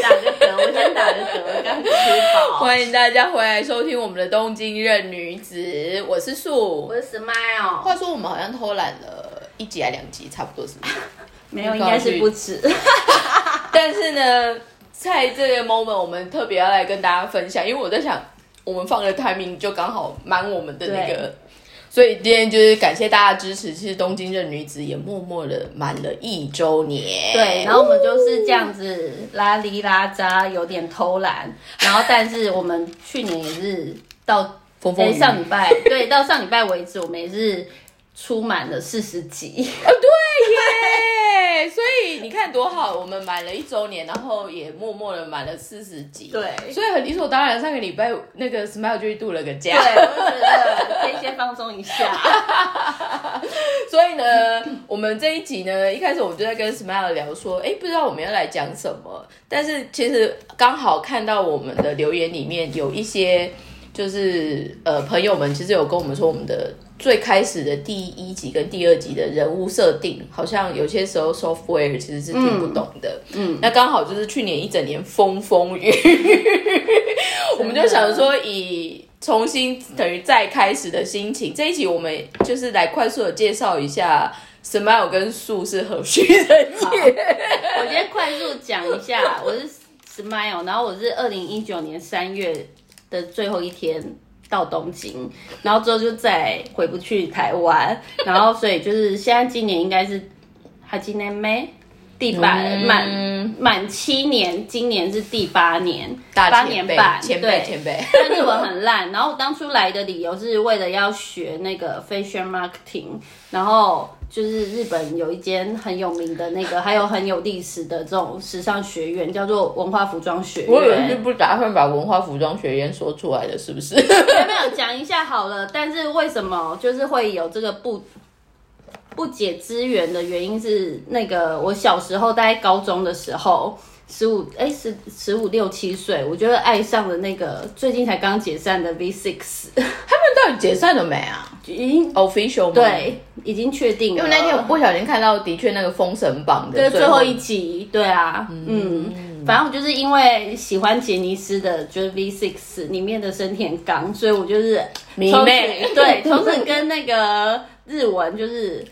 打个嗝，我先打个嗝，刚吃饱。欢迎大家回来收听我们的东京任女子，我是树。我是 Smile，话说我们好像偷懒了一集还两集，差不多是不是？没有，应该是不止。但是呢，在这个 moment，我们特别要来跟大家分享，因为我在想，我们放的 timing 就刚好满我们的那个对，所以今天就是感谢大家支持。其实东京任女子也默默的满了一周年，对，然后我们就是这样子拉里拉扎，有点偷懒。然后，但是我们去年也是到诶风风雨雨上礼拜，对，到上礼拜为止，我们也是出满了四十集。哦，对耶！所以你看多好，我们满了一周年，然后也默默的满了四十集，对。所以很理所当然，上个礼拜那个 Smile 就去度了个假，对，我觉得可以先放松一下。所以呢，我们这一集呢，一开始我们就在跟 Smile 聊说，哎，不知道我们要来讲什么，但是其实刚好看到我们的留言里面有一些，就是呃朋友们其实有跟我们说，我们的最开始的第一集跟第二集的人物设定，好像有些时候 software 其实是听不懂的，嗯，那刚好就是去年一整年风风雨雨，我们就想说以。重新等于再开始的心情，这一集我们就是来快速的介绍一下 Smile 跟树是何许人也。我先快速讲一下，我是 Smile，然后我是二零一九年三月的最后一天到东京，然后之后就再回不去台湾，然后所以就是现在今年应该是还今年没第八嗯满满七年，今年是第八年，大八前辈年半，前辈前辈，但日文很烂。然后我当初来的理由是为了要学那个 fashion marketing，然后就是日本有一间很有名的那个，还有很有历史的这种时尚学院，叫做文化服装学我以为是。不打算把文化服装学院说出来的，是不是？有没有讲一下好了？但是为什么就是会有这个不不解之缘的原因是，那个我小时候大概高中的时候。十五哎十十五六七岁，我觉得爱上了那个最近才刚解散的 V Six，他们到底解散了没啊已经？official 吗？，对，已经确定了。因为那天我不小心看到，的确那个封神榜的对最后后一集，对啊，嗯，反正我就是因为喜欢杰尼斯的，就是 V Six 里面的生田刚，所以我就是迷妹对，从此跟那个日文就是。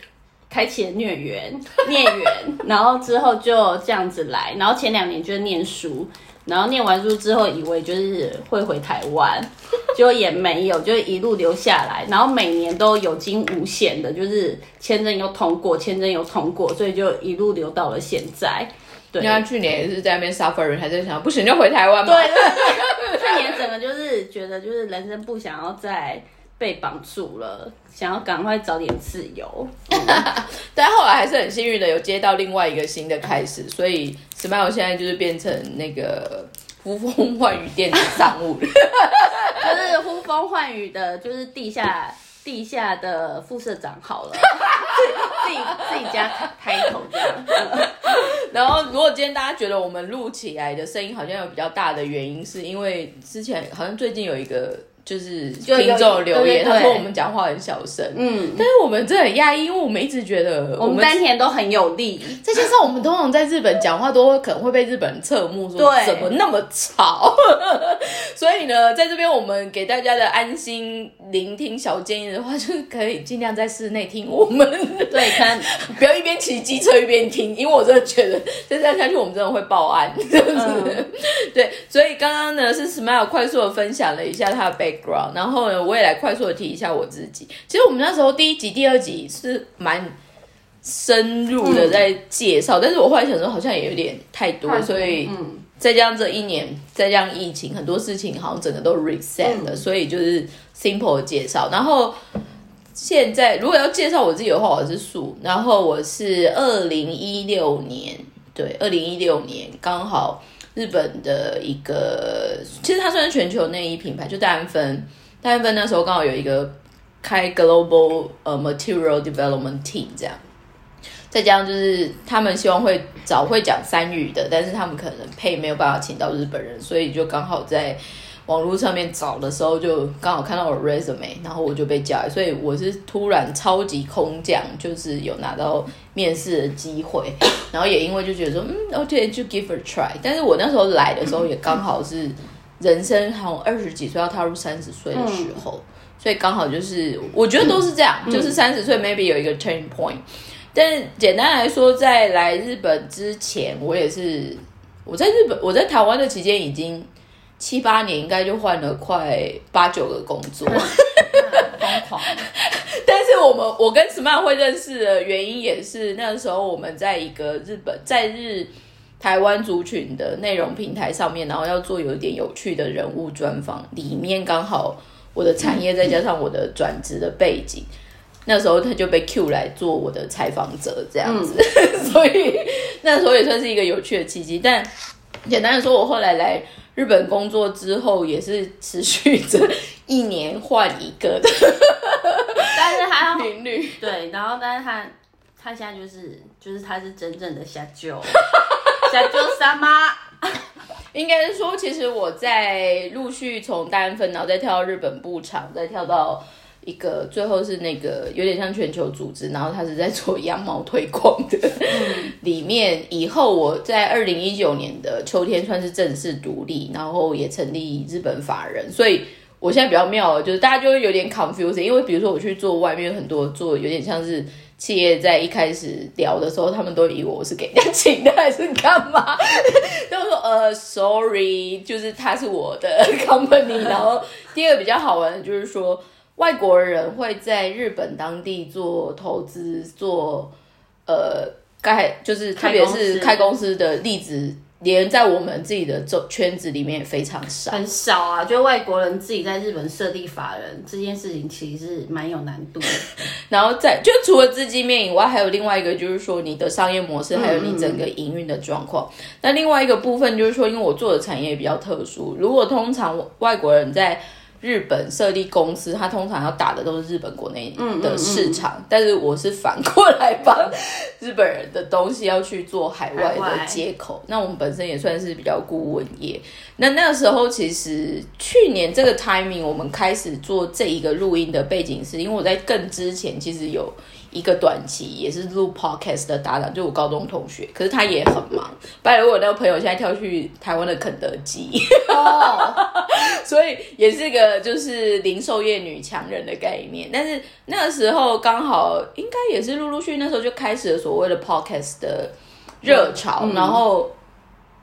开启了孽缘，孽缘，然后之后就这样子来，然后前两年就是念书，然后念完书之后以为就是会回台湾，结果也没有，就一路留下来，然后每年都有惊无险的，就是签证又通过，签证又通过，所以就一路留到了现在。对，他去年也是在那边 suffering，还在想不行就回台湾嘛。对对对，去年整个就是觉得就是人生不想要再被绑住了，想要赶快找点自由。但后来还是很幸运的有接到另外一个新的开始，所以 Smile 现在就是变成那个呼风唤雨电子商务了。就是呼风唤雨的，就是地下地下的副社长好了，自己自己家开头这样。然后，如果今天大家觉得我们录起来的声音好像有比较大的原因，是因为之前好像最近有一个就是听众留言，他说我们讲话很小声，嗯，但是我们真的很压抑，因为我们一直觉得我们丹田都很有力，再加上我们通常在日本讲话都会可能会被日本人侧目说对。怎么那么吵，所以呢，在这边我们给大家的安心聆听小建议的话，就是可以尽量在室内听我们，对，可能不要一边骑机车一边听，因为我真的觉得再这样下去我们真的会报案，真的是。对，所以刚刚呢是 Smile 快速的分享了一下他的 background，然后呢我也来快速的提一下我自己。其实我们那时候第一集、第二集是蛮深入的在介绍，但是我后来想说好像也有点太多，所以嗯，再加上这一年，再加上疫情，很多事情好像整个都 reset 了，所以就是 simple 的介绍。然后现在如果要介绍我自己的话，我是树，然后我是二零一六年，对，二零一六年刚好日本的一个，其实它算是全球内衣品牌，就戴安芬，戴安芬那时候刚好有一个开 global 呃 material development team 这样。再加上就是他们希望会找会讲三语的，但是他们可能配没有办法请到日本人，所以就刚好在网络上面找的时候，就刚好看到我 resume，然后我就被叫来，所以我是突然超级空降，就是有拿到面试的机会，然后也因为就觉得说，嗯，OK，就 give a try。但是我那时候来的时候也刚好是人生好像二十几岁要踏入三十岁的时候，所以刚好就是我觉得都是这样，就是三十岁 maybe 有一个 turning point。但简单来说，在来日本之前，我也是我在日本，我在台湾的期间已经。七八年应该就换了快八九个工作，疯狂。但是我们我跟 Smart 会认识的原因也是那个时候我们在一个日本在日台湾族群的内容平台上面，然后要做有一点有趣的人物专访，里面刚好我的产业再加上我的转职的背景，那时候他就被 Q 来做我的采访者这样子，所以那时候也算是一个有趣的契机。但简单的说，我后来来。日本工作之后也是持续着一年换一个的，但是他频率对，然后但是他他现在就是就是他是真正的下酒下酒三妈，应该是说，其实我在陆续从单分，然后再跳到日本部场，再跳到。一个最后是那个有点像全球组织，然后他是在做羊毛推广的。里面以后我在二零一九年的秋天算是正式独立，然后也成立日本法人。所以我现在比较妙，就是大家就会有点 confusing，因为比如说我去做外面很多做有点像是企业在一开始聊的时候，他们都以为我是给人家请的还是干嘛，都说呃 sorry，就是他是我的 company。然后第二个比较好玩的就是说。外国人会在日本当地做投资，做呃，开就是特别是开公司的例子，连在我们自己的周圈子里面也非常少，很少啊。就外国人自己在日本设立法人这件事情，其实是蛮有难度。然后在就除了资金面以外，还有另外一个就是说你的商业模式，还有你整个营运的状况。那另外一个部分就是说，因为我做的产业比较特殊，如果通常外国人在日本设立公司，它通常要打的都是日本国内的市场，但是我是反过来帮 日本人的东西要去做海外的接口。那我们本身也算是比较顾问业。那那个时候，其实去年这个 timing，我们开始做这一个录音的背景，是因为我在更之前其实有。一个短期也是录 podcast 的搭档，就我高中同学，可是他也很忙。拜托我那个朋友现在跳去台湾的肯德基，哦，所以也是个就是零售业女强人的概念。但是那个时候刚好应该也是陆陆续那时候就开始了所谓的 podcast 的热潮，然后。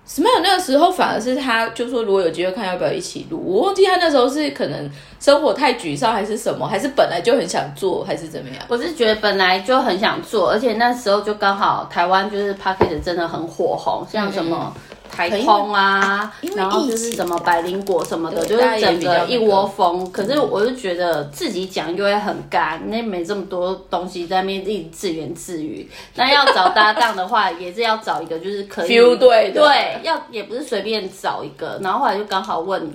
Smile 那个时候反而是他，就说如果有机会看，要不要一起录？我忘记他那时候是可能生活太沮丧，还是什么，还是本来就很想做，还是怎么样？我是觉得本来就很想做，而且那时候就刚好台湾就是 p a c k e t 真的很火红，像什么。台通啊，然后就是什么百灵果什么的，就是整个一窝蜂。可是我就觉得自己讲就会很干，那没这么多东西在面一直自言自语。那要找搭档的话，也是要找一个就是可以对对，要也不是随便找一个。然后后来就刚好问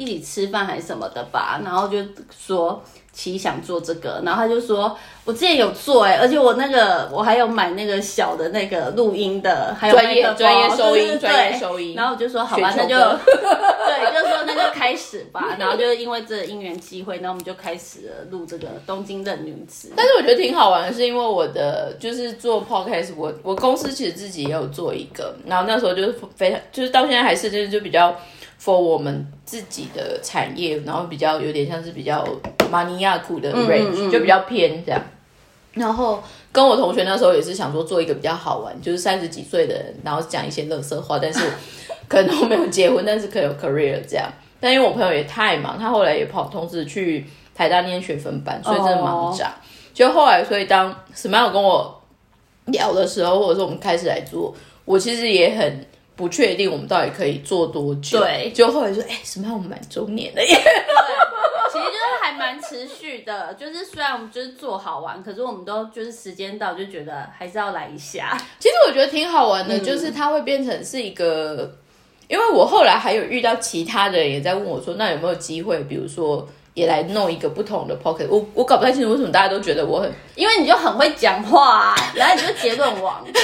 一起吃饭还是什么的吧，然后就说。其实想做这个，然后他就说：“我之前有做哎，而且我那个我还有买那个小的那个录音的，还有专业专业收音专业收音。”然后我就说：“好吧，那就 对，就说那就开始吧。”然后就因为这因缘机会，那我们就开始了录这个《东京的女子》。但是我觉得挺好玩的，是因为我的就是做 podcast，我我公司其实自己也有做一个，然后那时候就是非常就是到现在还是就是就比较。For 我们自己的产业，然后比较有点像是比较马尼亚库的 range，就比较偏这样。然后跟我同学那时候也是想说做一个比较好玩，就是三十几岁的人，然后讲一些乐色话，但是可能都没有结婚，但是可以有 career 这样。但因为我朋友也太忙，他后来也跑同时去台大念学分班，所以真的忙炸。就后来，所以当 Smile 跟我聊的时候，或者说我们开始来做，我其实也很。不确定我们到底可以做多久？对，就后来说，哎，什么我们满周年了耶？对，其实就是还蛮持续的。就是虽然我们就是做好玩，可是我们都就是时间到就觉得还是要来一下。其实我觉得挺好玩的，就是它会变成是一个，因为我后来还有遇到其他的人也在问我说，那有没有机会，比如说也来弄一个不同的 pocket？我我搞不太清楚为什么大家都觉得我很，因为你就很会讲话，啊然后你就结论王。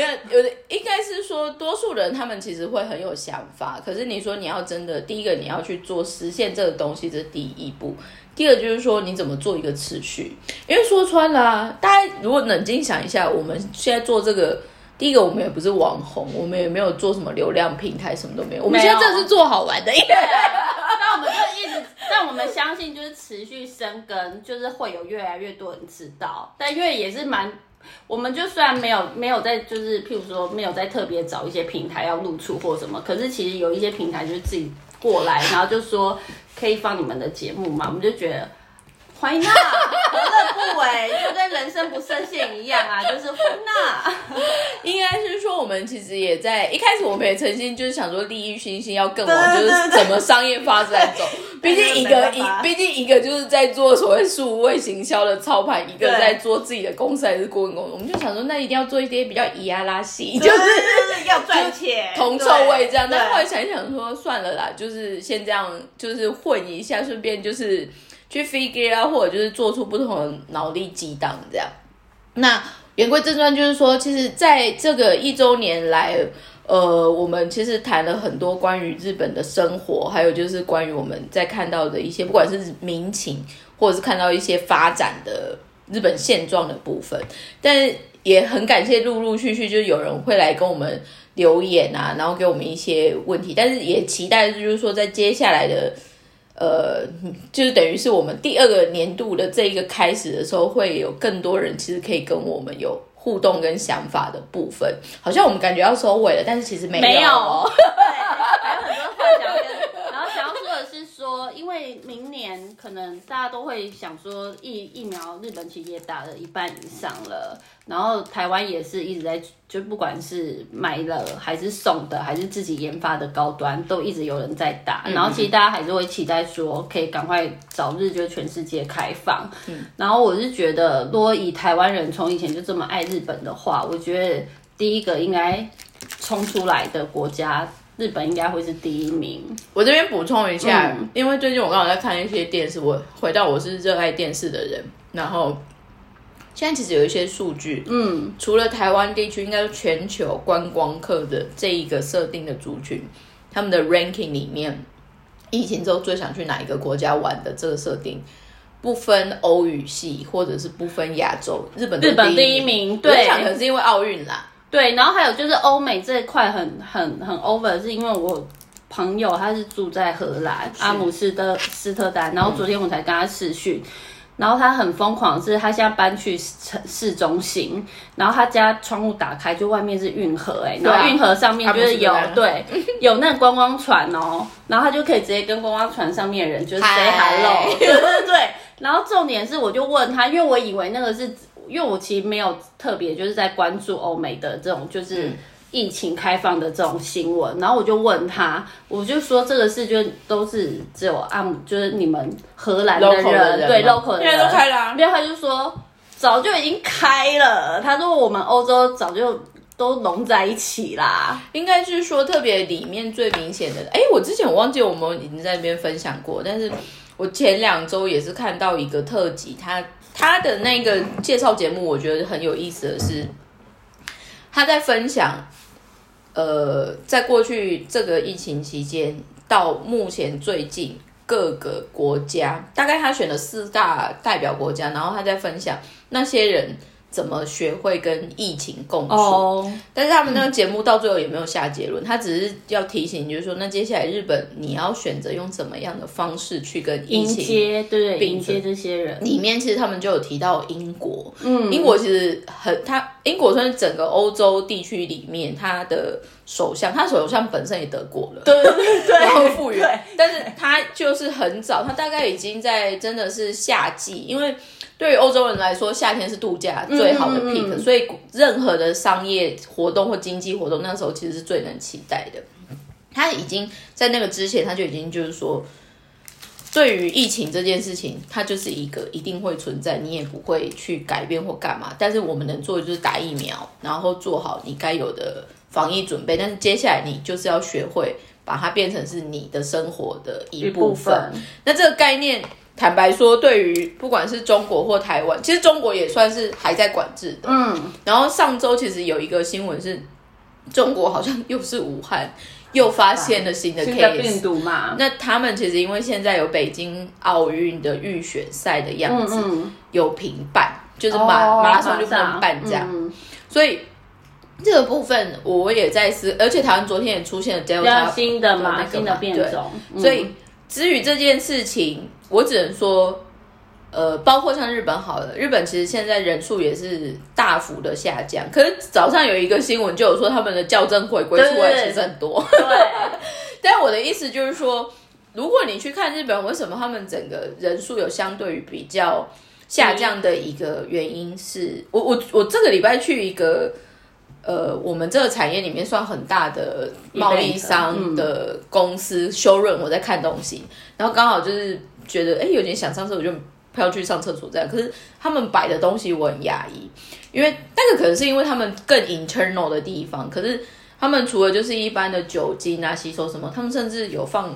没有，有的应该是说，多数人他们其实会很有想法，可是你说你要真的，第一个你要去做实现这个东西，这是第一步。第二就是说，你怎么做一个持续？因为说穿了、啊，大家如果冷静想一下，我们现在做这个，第一个我们也不是网红，我们也没有做什么流量平台，什么都没有。我们现在这是做好玩的，因为但我们就一直，但我们相信就是持续生根，就是会有越来越多人知道。但因为也是蛮，我们就虽然没有没有在，就是譬如说没有在特别找一些平台要露出或什么，可是其实有一些平台就是自己过来，然后就说可以放你们的节目嘛，我们就觉得。欢迎呐，何乐不为？就跟人生不设限一样啊，就是欢呐。应该是说，我们其实也在一开始，我们也曾经就是想说，利益熏心要更往就是怎么商业发展走。毕竟一个一毕竟一个就是在做所谓数位行销的操盘，一个在做自己的公司还是顾问公司。我们就想说，那一定要做一些比较咿呀拉稀，就就是要赚钱，铜臭味这样。对但后来想一想说，算了啦，就是先这样，就是混一下，顺便就是去 figure 啊，或者就是做出不同的脑力激荡这样。那言归正传，就是说，其实在这个一周年来，呃，我们其实谈了很多关于日本的生活，还有就是关于我们在看到的一些，不管是民情，或者是看到一些发展的日本现状的部分。但也很感谢陆陆续续就有人会来跟我们留言啊，然后给我们一些问题，但是也期待就是说在接下来的。呃，就是等于是我们第二个年度的这一个开始的时候，会有更多人其实可以跟我们有互动跟想法的部分。好像我们感觉要收尾了，但是其实没有。没有，对，还有很多话想跟，然后想要说的是说，因为明年可能大家都会想说疫疫苗，日本其实也打了一半以上了，然后台湾也是一直在，就不管是买了还是送的，还是自己研发的高端，都一直有人在打，然后其实大家还是会期待说，可以赶快早日就全世界开放。嗯然后我是觉得，如果以台湾人从以前就这么爱日本的话，我觉得第一个应该冲出来的国家，日本应该会是第一名。我这边补充一下，嗯。因为最近我刚好在看一些电视，我回到我是热爱电视的人，然后现在其实有一些数据，嗯，除了台湾地区，应该是全球观光客的这一个设定的族群，他们的 ranking 里面，疫情之后最想去哪一个国家玩的这个设定，不分欧语系或者是不分亚洲，日本都日本第第一名对。想可能是因为奥运啦，对，然后还有就是欧美这一块很很很 over，是因为我朋友他是住在荷兰阿姆斯特斯特丹，然后昨天我才跟他视讯。然后他很疯狂，是他现在搬去城市中心，然后他家窗户打开，就外面是运河、哎、然后运河上面就是有对有那个观光船哦，然后他就可以直接跟观光船上面的人就是 say hello，对对对。然后重点是，我就问他，因为我以为那个是，因为我其实没有特别就是在关注欧美的这种就是嗯。疫情开放的这种新闻，然后我就问他，我就说这个事就都是只有按就是你们荷兰的 Local 的人对 local 的人。现在都开了。啊没有他就说早就已经开了，他说我们欧洲早就都融在一起啦，应该是说特别里面最明显的，哎，我之前我忘记我们已经在那边分享过，但是我前两周也是看到一个特辑，他他的那个介绍节目，我觉得很有意思的是，他在分享，呃，在过去这个疫情期间到目前最近各个国家，大概他选了四大代表国家，然后他在分享那些人怎么学会跟疫情共处。哦，但是他们那个节目到最后也没有下结论，他只是要提醒，就是说，那接下来日本你要选择用怎么样的方式去跟疫迎情。接对对迎接这些人，里面其实他们就有提到英国，嗯，英国其实很，他英国算是整个欧洲地区里面，他的首相，他首相本身也得过了，对对对。然后复原，但是他就是很早，他大概已经在真的是夏季，因为对于欧洲人来说，夏天是度假最好的嗯嗯 peak，、嗯所以任何的商业活动或经济活动，那时候其实是最能期待的。他已经在那个之前，他就已经就是说，对于疫情这件事情，它就是一个一定会存在，你也不会去改变或干嘛。但是我们能做的就是打疫苗，然后做好你该有的防疫准备。但是接下来你就是要学会把它变成是你的生活的一部分。一部分，那这个概念，坦白说，对于不管是中国或台湾，其实中国也算是还在管制的。嗯，然后上周其实有一个新闻是，中国好像又是武汉又发现了新的新的病。毒嘛，那他们其实因为现在有北京奥运的预选赛的样子，嗯嗯，有平办，就是马、哦马拉松就不能办这样，嗯。所以这个部分我也在思，而且台湾昨天也出现了 Delta 新的嘛，那个新的变对。种，嗯。所以至于这件事情，我只能说，呃，包括像日本好了，日本其实现在人数也是大幅的下降。可是早上有一个新闻就有说他们的校正回归出来其实很多，对，但我的意思就是说，如果你去看日本，为什么他们整个人数有相对于比较下降的一个原因是，我我我这个礼拜去一个。呃，我们这个产业里面算很大的贸易商的公司修润，我在看东西，然后刚好就是觉得哎有点想上厕所，就飘去上厕所这样。可是他们摆的东西我很压抑，因为那个可能是因为他们更 internal 的地方，可是他们除了就是一般的酒精啊、洗手什么，他们甚至有放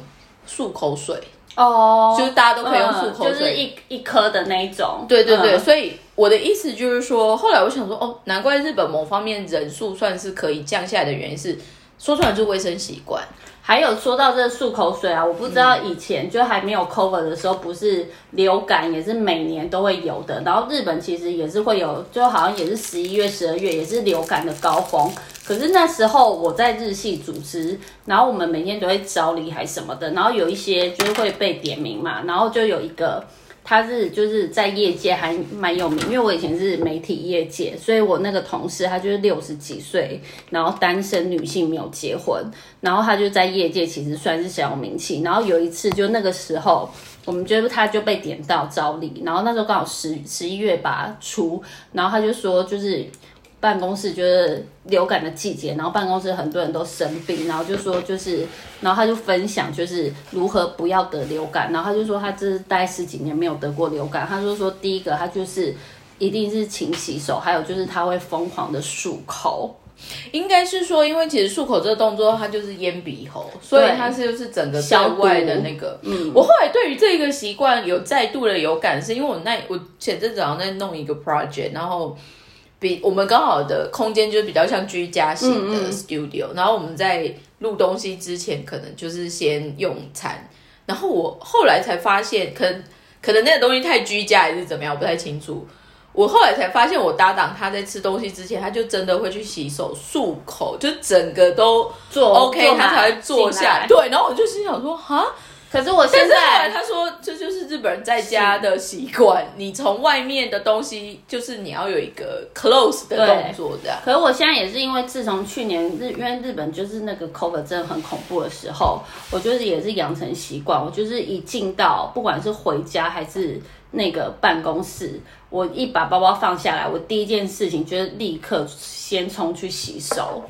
漱口水，哦，就是大家都可以用漱口水，嗯就是一一颗的那一种，对对对，嗯所以我的意思就是说，后来我想说，哦，难怪日本某方面人数算是可以降下来的原因是，说出来就是卫生习惯。还有说到这个漱口水啊，我不知道以前就还没有 cover 的时候，不是流感也是每年都会有的。然后日本其实也是会有，就好像也是十一月、十二月也是流感的高峰。可是那时候我在日系组织，然后我们每天都会招礼还什么的，然后有一些就是会被点名嘛，然后就有一个。他是就是在业界还蛮有名，因为我以前是媒体业界，所以我那个同事他就是六十几岁，然后单身女性没有结婚，然后他就在业界其实算是小有名气。然后有一次就那个时候，我们觉得他就被点到招礼，然后那时候刚好十十一月吧初，然后他就说就是。办公室就是流感的季节，然后办公室很多人都生病，然后就说就是，然后他就分享就是如何不要得流感，然后他就说他这是待十几年没有得过流感，他就说第一个他就是一定是勤洗手，还有就是他会疯狂的漱口，应该是说，因为其实漱口这个动作，它就是咽鼻喉，所以它是就是整个对消外的那个。嗯，我后来对于这个习惯有再度的有感，是因为我那我前阵子好像在弄一个 project，然后比我们刚好的空间就是比较像居家型的 studio，、然后我们在录东西之前，可能就是先用餐，然后我后来才发现，可能可能那个东西太居家还是怎么样，我不太清楚。我后来才发现，我搭档他在吃东西之前，他就真的会去洗手、漱口，就整个都做 OK，做他才会坐。下对，然后我就心想说，哈，可是我现在 他说，这就是日本人在家的习惯。你从外面的东西，就是你要有一个 close 的动作，这样。可是我现在也是因为自从去年日，因为日本就是那个 COVID 真的很恐怖的时候，我就是也是养成习惯，我就是一进到不管是回家还是那个办公室，我一把包包放下来，我第一件事情就是立刻先冲去洗手。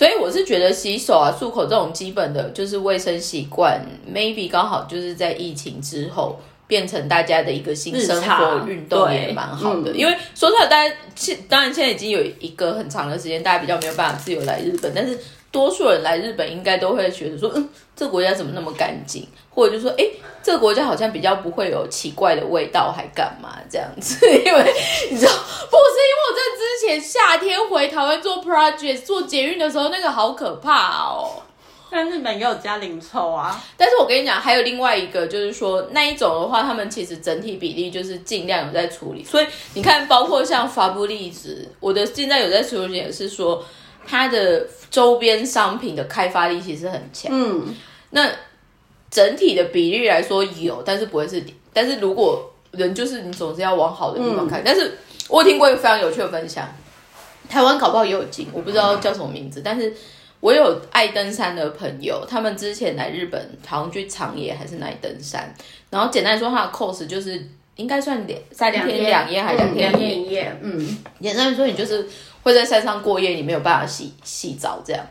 所以我是觉得洗手啊、漱口这种基本的就是卫生习惯，maybe 刚好就是在疫情之后变成大家的一个新生活运动，也蛮好的。嗯因为说出来，大家现当然现在已经有一个很长的时间，大家比较没有办法自由来日本，但是多数人来日本应该都会觉得说，嗯，这个国家怎么那么干净，或者就说，哎，这个国家好像比较不会有奇怪的味道，还干嘛这样子？因为你知道，不是因为我在之前夏天回台湾做 project 做捷运的时候，那个好可怕哦。但日本也有加零臭啊，但是我跟你讲，还有另外一个，就是说那一种的话，他们其实整体比例就是尽量有在处理。所以你看，包括像发布例子，我的现在有在处理，也是说它的周边商品的开发力其实很强。嗯，那整体的比例来说有，但是不会是零。但是如果人就是你总是要往好的地方看。但是我有听过一个非常有趣的分享，台湾搞不好也有进，我不知道叫什么名字，但是我有爱登山的朋友，他们之前来日本，好像去长野还是哪里登山，然后简单来说，他的 course 就是应该算两三天两夜还是两天两一夜嗯，简单来说，你就是会在山上过夜，你没有办法洗洗澡这样。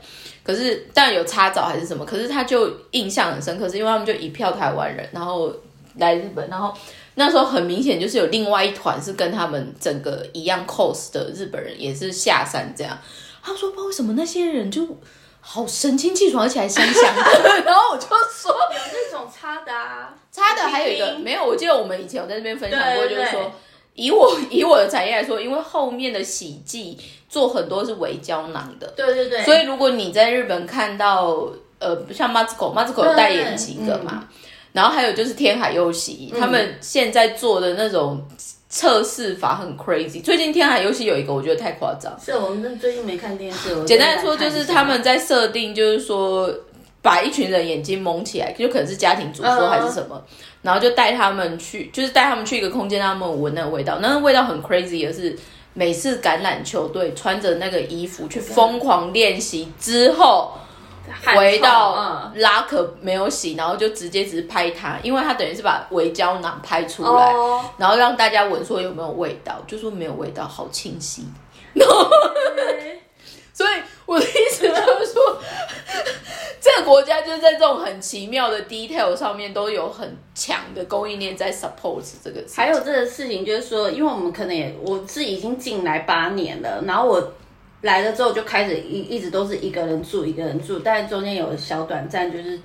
可是当然有擦澡还是什么，可是他就印象很深刻，是因为他们就一票台湾人，然后来日本，然后那时候很明显就是有另外一团是跟他们整个一样 cos 的日本人，也是下山这样。他说不知道为什么那些人就好神清气爽，而且还香香的。然后我就说，有那种擦的啊，擦的还有一个没有，我记得我们以前有在那边分享过，就是说，以我 以我的产业来说，因为后面的洗剂做很多是微胶囊的，对对对，所以如果你在日本看到，呃，像 Mazco，Mazco 有代言几个嘛，然后还有就是天海佑希，他们现在做的那种测试法很 crazy。最近天海佑希有一个，我觉得太夸张。是我们最近没看电视，我简单来说，就是他们在设定，就是说把一群人眼睛蒙起来，就可能是家庭主妇嗯还是什么，然后就带他们去，就是带他们去一个空间，让他们闻那个味道。那个味道很 crazy 的是，每次橄榄球队穿着那个衣服去疯狂练习之后。回到嗯拉可没有洗，然后就直接只是拍它，因为它等于是把微胶囊拍出来，哦然后让大家闻说有没有味道，就说没有味道，好清晰。所以我的意思就是说，这个国家就是在这种很奇妙的 detail 上面都有很强的供应链在 support 这个事。还有这个事情，就是说，因为我们可能也我是已经进来八年了，然后我来了之后就开始一一直都是一个人住，一个人住，但是中间有小短暂就是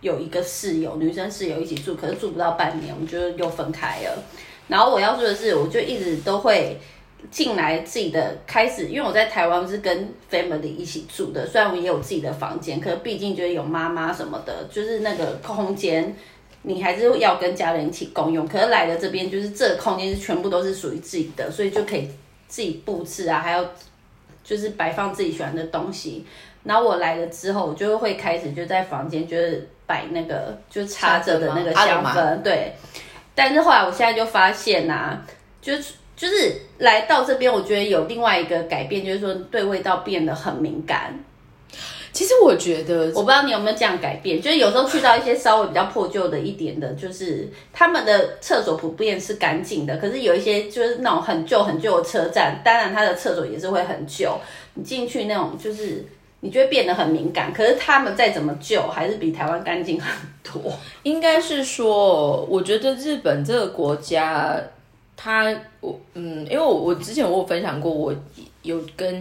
有一个室友，女生室友一起住，可是住不到半年，我们就又分开了。然后我要说的是，我就一直都会进来自己的开始，因为我在台湾是跟 family 一起住的，虽然我也有自己的房间，可是毕竟就是有妈妈什么的，就是那个空间。你还是要跟家人一起共用，可是来了这边就是这个空间是全部都是属于自己的，所以就可以自己布置啊，还有就是摆放自己喜欢的东西。然后我来了之后，我就会开始就在房间就是摆那个就插着的那个香氛，对。但是后来我现在就发现呐、啊，就是就是来到这边，我觉得有另外一个改变，就是说对味道变得很敏感。其实我觉得我不知道你有没有这样改变，就是有时候去到一些稍微比较破旧的一点的，就是他们的厕所普遍是干净的，可是有一些就是那种很旧很旧的车站，当然它的厕所也是会很旧，你进去那种就是你就会变得很敏感，可是他们再怎么旧，还是比台湾干净很多。应该是说，我觉得日本这个国家，它我嗯，因为我我之前我有分享过，我有跟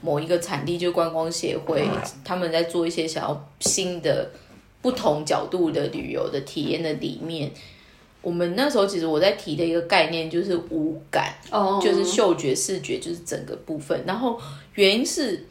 某一个产地就观光协会，他们在做一些想要新的不同角度的旅游的体验的里面。我们那时候其实我在提的一个概念就是五感，哦就是嗅觉、视觉，就是整个部分。然后原因是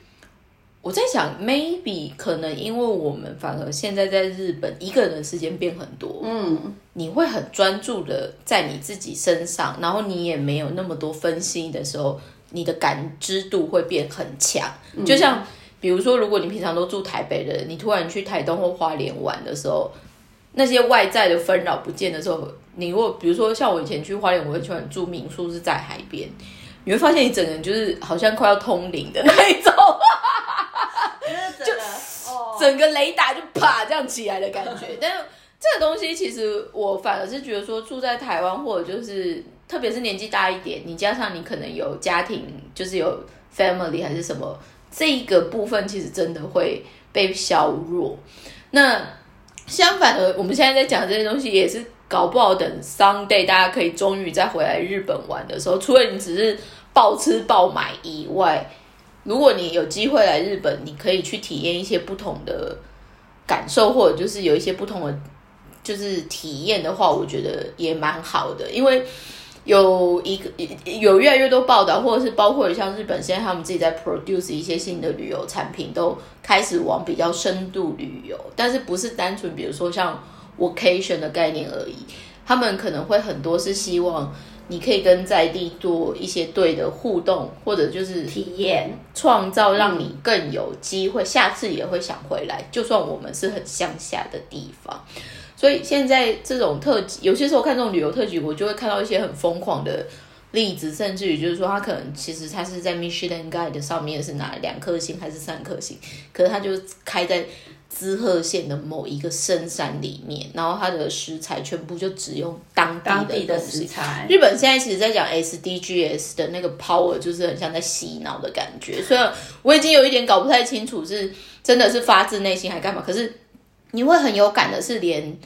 我在想，maybe 可能因为我们反而现在在日本一个人的时间变很多，嗯，你会很专注的在你自己身上，然后你也没有那么多分心的时候，你的感知度会变很强。就像比如说，如果你平常都住台北的人，你突然去台东或花莲玩的时候，那些外在的纷扰不见的时候，你如果比如说像我以前去花莲，我很喜欢住民宿是在海边，你会发现你整个人就是好像快要通灵的那一种。整个雷达就啪这样起来的感觉。但是这个东西其实我反而是觉得说，住在台湾或者就是特别是年纪大一点，你加上你可能有家庭，就是有 family 还是什么，这一个部分其实真的会被削弱。那相反的，我们现在在讲这些东西，也是搞不好等 someday 大家可以终于再回来日本玩的时候，除了你只是暴吃暴买以外，如果你有机会来日本，你可以去体验一些不同的感受，或者就是有一些不同的就是体验的话，我觉得也蛮好的，因为有一个有越来越多报道，或者是包括像日本现在他们自己在 produce 一些新的旅游产品，都开始往比较深度旅游，但是不是单纯比如说像 vacation 的概念而已，他们可能会很多是希望。你可以跟在地做一些对的互动，或者就是体验，创造让你更有机会，下次也会想回来。就算我们是很乡下的地方，所以现在这种特辑，有些时候看这种旅游特辑，我就会看到一些很疯狂的例子，甚至于就是说，他可能其实他是在 Michelin Guide 上面是拿两颗星还是三颗星，可是他就开在滋贺县的某一个深山里面，然后它的食材全部就只用当地当地的食材，日本现在其实在讲 SDGs 的那个 power，就是很像在洗脑的感觉。虽然我已经有一点搞不太清楚是真的是发自内心还干嘛，可是你会很有感的是连。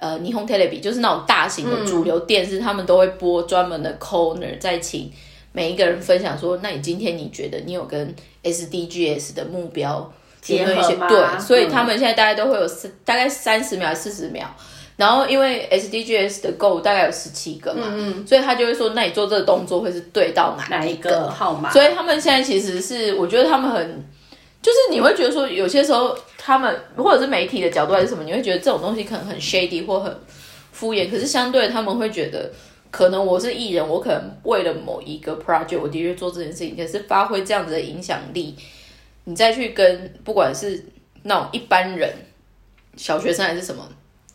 呃，霓虹 television 就是那种大型的主流电视，他们都会播专门的 corner，再请每一个人分享说，那你今天你觉得你有跟 SDGs 的目标结论一些合对，所以嗯他们现在大概都会有三大概三十秒、四十秒。然后因为 SDGs 的 goal 大概有十七个嘛，嗯所以他就会说，那你做这个动作会是对到哪哪一？个号码？所以他们现在其实是，我觉得他们很，就是你会觉得说，有些时候他们或者是媒体的角度还是什么，你会觉得这种东西可能很 shady 或很敷衍，可是相对他们会觉得，可能我是艺人，我可能为了某一个 project，我的确做这件事情，可是发挥这样子的影响力，你再去跟不管是那种一般人、小学生还是什么。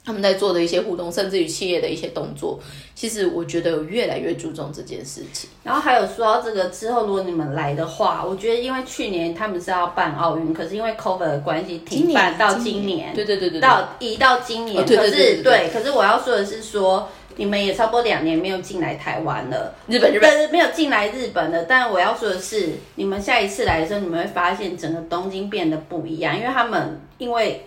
他们在做的一些互动，甚至于企业的一些动作，其实我觉得有越来越注重这件事情。然后还有说到这个之后，如果你们来的话，我觉得因为去年他们是要办奥运，可是因为 COVID 的关系停办到今年，对对对对对，到移到今年。哦对对可对对是对，可是我要说的是说，你们也差不多两年没有进来台湾了，日本日本没有进来日本了。但我要说的是，你们下一次来的时候，你们会发现整个东京变得不一样，因为他们因为。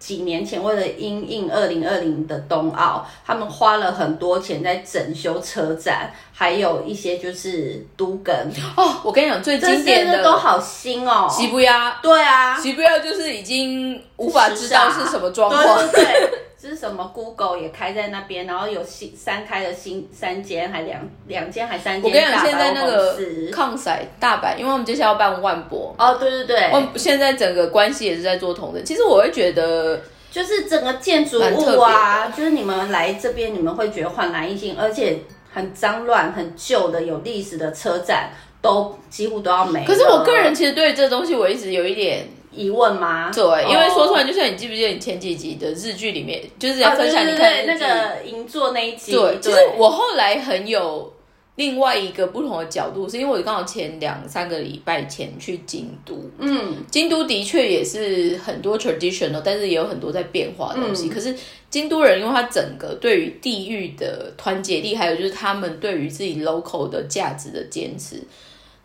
几年前为了因应二零二零的冬奥，他们花了很多钱在整修车站，还有一些就是都根，哦，我跟你讲，最这经典的都好新哦。西布亚，对啊，西布亚就是已经无法知道是什么状况。对对对，就是什么 Google 也开在那边，然后有新三开的新三间，还两两间还三间。我跟你讲，现在那个抗赛大阪，因为我们接下来要办万博，哦，对对对，万现在整个关系也是在做同的。其实我会觉得，就是整个建筑物啊，就是你们来这边，你们会觉得焕然一新，而且很脏乱、很旧的有历史的车站都几乎都要没。可是我个人其实对这东西我一直有一点疑问吗？对，因为说出来，哦就像你记不记得你前几集的日剧里面，就是在啊分享对对对你看的日剧，那个银座那一集，对，就是我后来很有另外一个不同的角度，是因为我刚好前两三个礼拜前去京都，嗯，京都的确也是很多 traditional，但是也有很多在变化的东西。嗯。可是京都人，因为他整个对于地域的团结力，还有就是他们对于自己 local 的价值的坚持，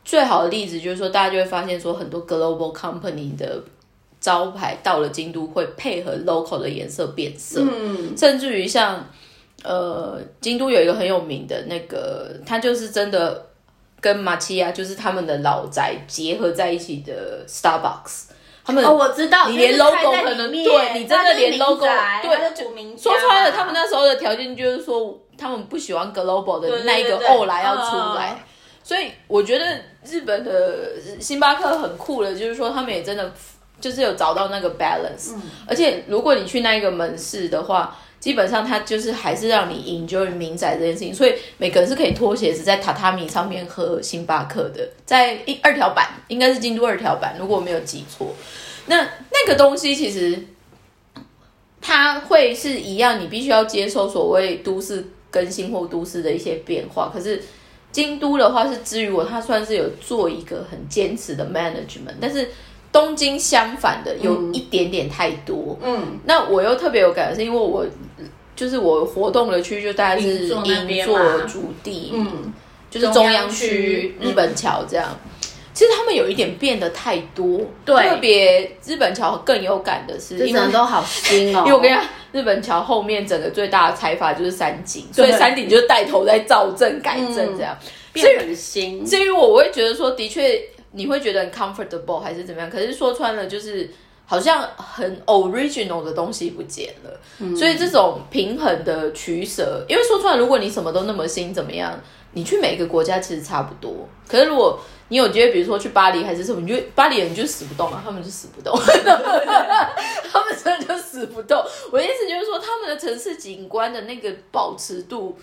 最好的例子就是说，大家就会发现说，很多 global company 的招牌到了京都会配合 local 的颜色变色，嗯，甚至于像呃，京都有一个很有名的那个，它就是真的跟马奇亚就是他们的老宅结合在一起的 Starbucks，他们、哦，我知道，你连 logo 可能面对你真的连 logo 对对，就古名家说穿了，他们那时候的条件就是说，他们不喜欢 global 的那一个对对欧来要出来。嗯所以我觉得日本的星巴克很酷的，就是说他们也真的就是有找到那个 balance，、而嗯且如果你去那一个门市的话，基本上它就是还是让你 enjoy 民宅这件事情，所以每个人是可以脱鞋子在榻榻米上面喝星巴克的，在一二条板应该是京都二条板，如果我没有记错，那那个东西其实它会是一样，你必须要接受所谓都市更新或都市的一些变化，可是。京都的话是至于我，他算是有做一个很坚持的 management，但是东京相反的有一点点太多。嗯，那我又特别有感，是因为我就是我活动的区就大概是银座主地，嗯，就是中央区、日本桥这样。其实他们有一点变得太多，对。特别日本桥更有感的是，这因为都好新哦。因为我跟你讲，日本桥后面整个最大的财阀就是山景，所以对山顶就是带头在造镇改正这样。变很新，至于我，我会觉得说，的确你会觉得很 comfortable 还是怎么样，可是说穿了就是好像很 original 的东西不见了。所以这种平衡的取舍，因为说穿了，如果你什么都那么新，怎么样？你去每个国家其实差不多。可是如果你有觉得，比如说去巴黎还是什么，你就巴黎人就死不动啊，他们就死不动，他们真的就死不动。我的意思就是说，他们的城市景观的那个保持度。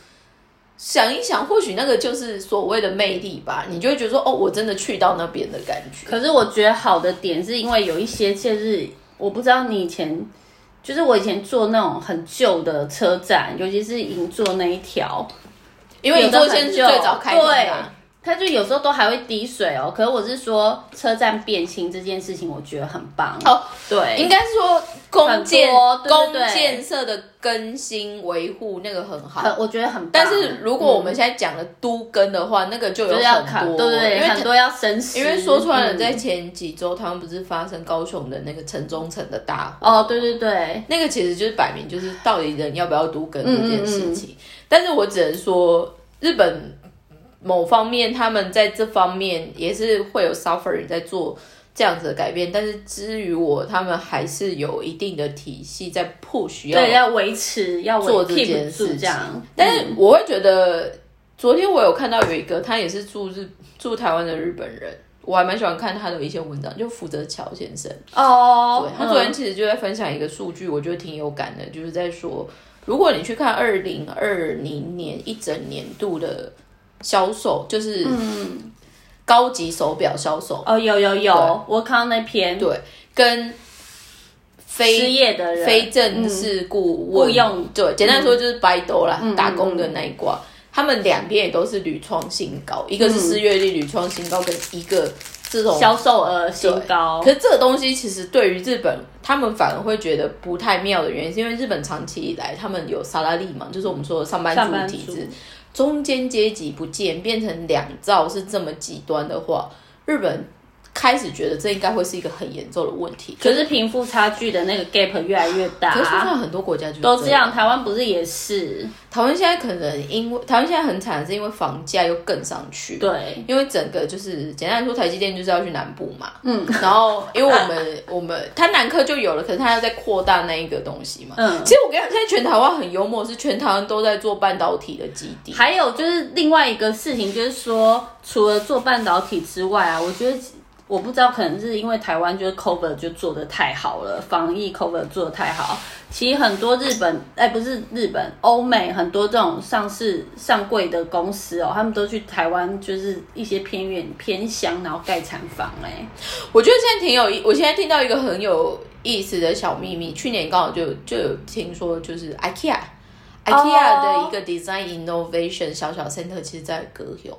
想一想，或许那个就是所谓的魅力吧，你就会觉得说，哦，我真的去到那边的感觉。可是我觉得好的点是因为有一些就是我不知道你以前，就是我以前坐那种很旧的车站，尤其是银座那一条，因为你有的做线是最早开通的它就有时候都还会滴水哦。可是我是说车站变新这件事情，我觉得很棒。哦，对，应该是说公建很多对对公建设的更新维护那个很好。很我觉得很棒。但是如果我们现在讲的都更的话，那个就有很多，对对对，因为很多要深思。因为说穿了，嗯在前几周他们不是发生高雄的那个城中城的大火，哦，对对对，那个其实就是摆明就是到底人要不要都更嗯这件事情。但是我只能说，日本某方面他们在这方面也是会有 suffering 在做这样子的改变，但是至于我，他们还是有一定的体系在 push 要对，要维持，要做这件事情。但是我会觉得，昨天我有看到有一个，他也是住日住台湾的日本人，我还蛮喜欢看他的一些文章，就福泽桥先生。哦对，他昨天其实就在分享一个数据，我觉得挺有感的，就是在说，如果你去看二零二零年一整年度的销售，就是高级手表销售，哦，有有有，我看到那篇。对，跟失非业的人。非正式雇佣。对，简单说就是白兜啦，打工的那一挂。他们两边也都是屡创新高，一个是失业率屡创新高，跟一个这种销售额新高。可。是这个东西其实对于日本，他们反而会觉得不太妙的原因，是因为日本长期以来他们有萨拉利嘛，就是我们说的上班族体制。族，中间阶级不见，变成两兆是这么极端的话，日本开始觉得这应该会是一个很严重的问题。可是贫富差距的那个 gap 越来越大可是，说实话很多国家就都这样。台湾不是也是？台湾现在可能因为台湾现在很惨，是因为房价又更上去。对，因为整个就是简单来说，台积电就是要去南部嘛，嗯，然后因为我们 我们它南科就有了，可是它要再扩大那一个东西嘛，嗯其实我跟你讲，现在全台湾很幽默，是全台湾都在做半导体的基地，还有就是另外一个事情，就是说，除了做半导体之外啊，我觉得我不知道，可能是因为台湾就是 cover 就做的太好了，防疫 cover 做的太好。其实很多日本，哎，不是日本，欧美很多这种上市上柜的公司哦，他们都去台湾，就是一些偏远偏乡，然后盖厂房、哎，我觉得现在挺有意，我现在听到一个很有意思的小秘密，去年刚好就就有听说，就是 IKEA。IKEA 的一个 design innovation 小小 center 其实在高雄，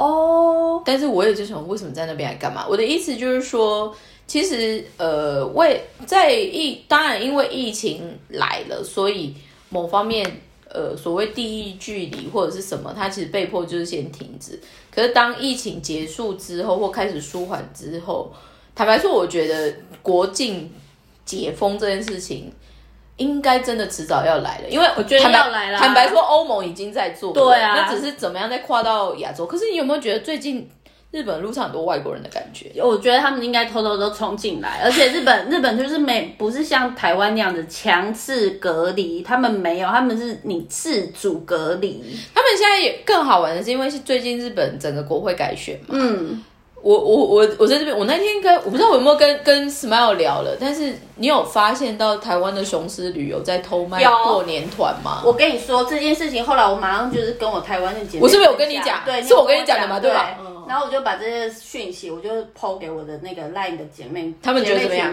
哦，但是我也就想，为什么在那边来干嘛？我的意思就是说，其实呃，为在疫，当然因为疫情来了，所以某方面呃，所谓地域距离或者是什么，它其实被迫就是先停止。可是当疫情结束之后，或开始舒缓之后，坦白说，我觉得国境解封这件事情。应该真的迟早要来了，因为我觉得坦白要来了坦白说，欧盟已经在做了，对啊那只是怎么样再跨到亚洲。可是你有没有觉得最近日本路上很多外国人的感觉？我觉得他们应该偷偷都冲进来，而且日本日本就是没不是像台湾那样子强制隔离，他们没有，他们是你自主隔离。他们现在也更好玩的是，因为是最近日本整个国会改选嘛。嗯，我我我我在这边，我那天跟我不知道我有没有跟跟 Smile 聊了，但是你有发现到台湾的雄狮旅游在偷卖过年团吗？我跟你说这件事情，后来我马上就是跟我台湾的姐妹，我是不是有跟你讲对，是我跟你你讲的嘛对对吧嗯然后我就把这些讯息，我就抛给我的那个 LINE 的姐妹，她们觉得怎么样。